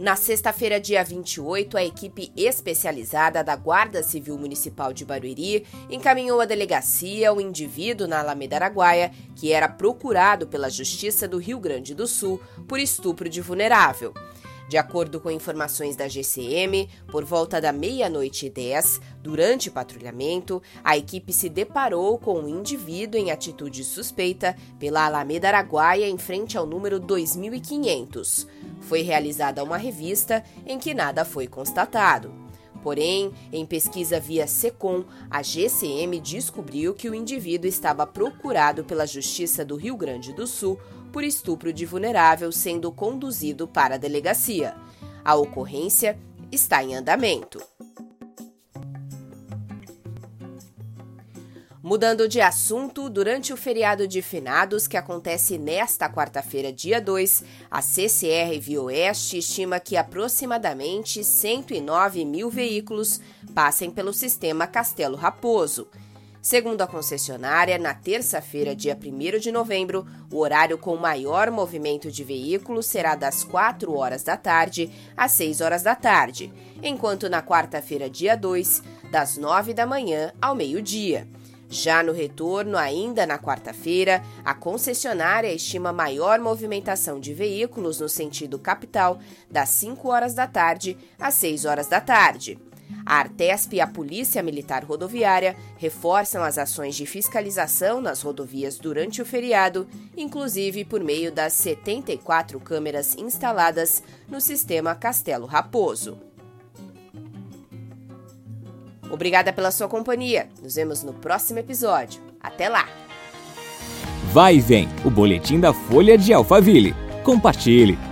Na sexta-feira, dia 28, a equipe especializada da Guarda Civil Municipal de Barueri encaminhou à delegacia o indivíduo na Alameda Araguaia que era procurado pela Justiça do Rio Grande do Sul por estupro de vulnerável. De acordo com informações da GCM, por volta da meia-noite e 10, durante o patrulhamento, a equipe se deparou com um indivíduo em atitude suspeita pela Alameda Araguaia em frente ao número 2500. Foi realizada uma revista em que nada foi constatado. Porém, em pesquisa via SECOM, a GCM descobriu que o indivíduo estava procurado pela Justiça do Rio Grande do Sul por estupro de vulnerável sendo conduzido para a delegacia. A ocorrência está em andamento. Mudando de assunto, durante o feriado de finados, que acontece nesta quarta-feira, dia 2, a CCR Via Oeste estima que aproximadamente 109 mil veículos passem pelo sistema Castelo Raposo. Segundo a concessionária, na terça-feira, dia 1 de novembro, o horário com maior movimento de veículos será das 4 horas da tarde às 6 horas da tarde, enquanto na quarta-feira, dia 2, das 9 da manhã ao meio-dia. Já no retorno, ainda na quarta-feira, a concessionária estima maior movimentação de veículos no sentido capital das 5 horas da tarde às 6 horas da tarde. A Artesp e a Polícia Militar Rodoviária reforçam as ações de fiscalização nas rodovias durante o feriado, inclusive por meio das 74 câmeras instaladas no sistema Castelo Raposo. Obrigada pela sua companhia. Nos vemos no próximo episódio. Até lá! Vai e vem, o boletim da Folha de Alphaville. Compartilhe!